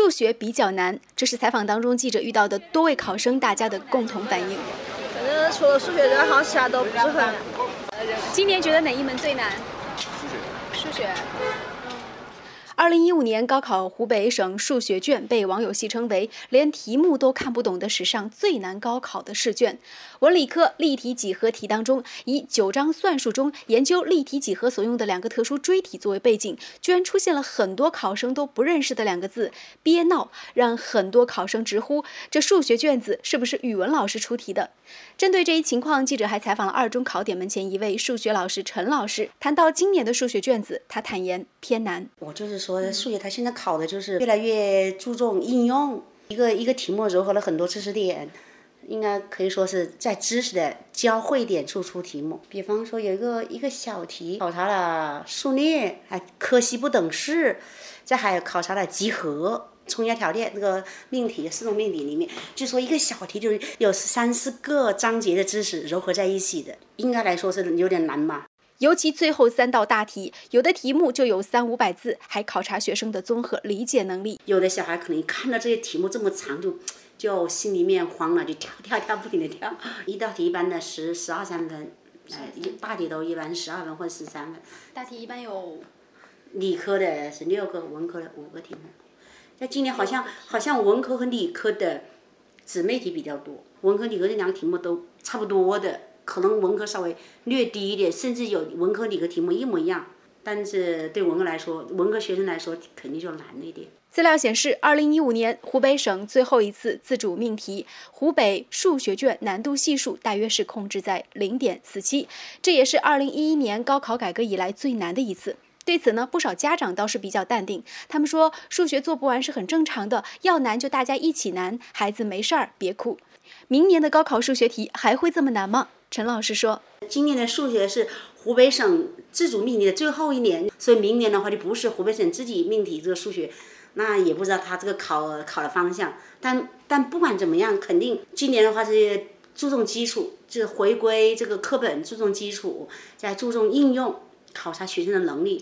数学比较难，这是采访当中记者遇到的多位考生大家的共同反应。反正除了数学之外，好像其他都不是很难。今年觉得哪一门最难？数学。数学。二零一五年高考湖北省数学卷被网友戏称为连题目都看不懂的史上最难高考的试卷。文理科立体几何题当中，以九章算术中研究立体几何所用的两个特殊锥体作为背景，居然出现了很多考生都不认识的两个字“憋闹”，让很多考生直呼这数学卷子是不是语文老师出题的？针对这一情况，记者还采访了二中考点门前一位数学老师陈老师，谈到今年的数学卷子，他坦言偏难。我就是说，数学它现在考的就是越来越注重应用，一个一个题目糅合了很多知识点，应该可以说是在知识的交汇点处出题目。比方说有一个一个小题考察了数列，还柯西不等式，再还有考察了集合。冲压条件这个命题四种命题里面，就说一个小题就是有三四个章节的知识糅合在一起的，应该来说是有点难嘛。尤其最后三道大题，有的题目就有三五百字，还考察学生的综合理解能力。有的小孩可能一看到这些题目这么长，就就心里面慌了，就跳跳跳，不停的跳。一道题一般的十十二三分，哎，大题都一般十二分或十三分。大题一般有，理科的是六个，文科的五个题目。那今年好像好像文科和理科的姊妹题比较多，文科理科这两个题目都差不多的。可能文科稍微略低一点，甚至有文科理科题目一模一样，但是对文科来说，文科学生来说肯定就难了一点。资料显示，二零一五年湖北省最后一次自主命题湖北数学卷难度系数大约是控制在零点四七，这也是二零一一年高考改革以来最难的一次。对此呢，不少家长倒是比较淡定，他们说数学做不完是很正常的，要难就大家一起难，孩子没事儿别哭。明年的高考数学题还会这么难吗？陈老师说：“今年的数学是湖北省自主命题的最后一年，所以明年的话就不是湖北省自己命题这个数学，那也不知道他这个考考的方向。但但不管怎么样，肯定今年的话是注重基础，就是回归这个课本，注重基础，再注重应用，考察学生的能力。”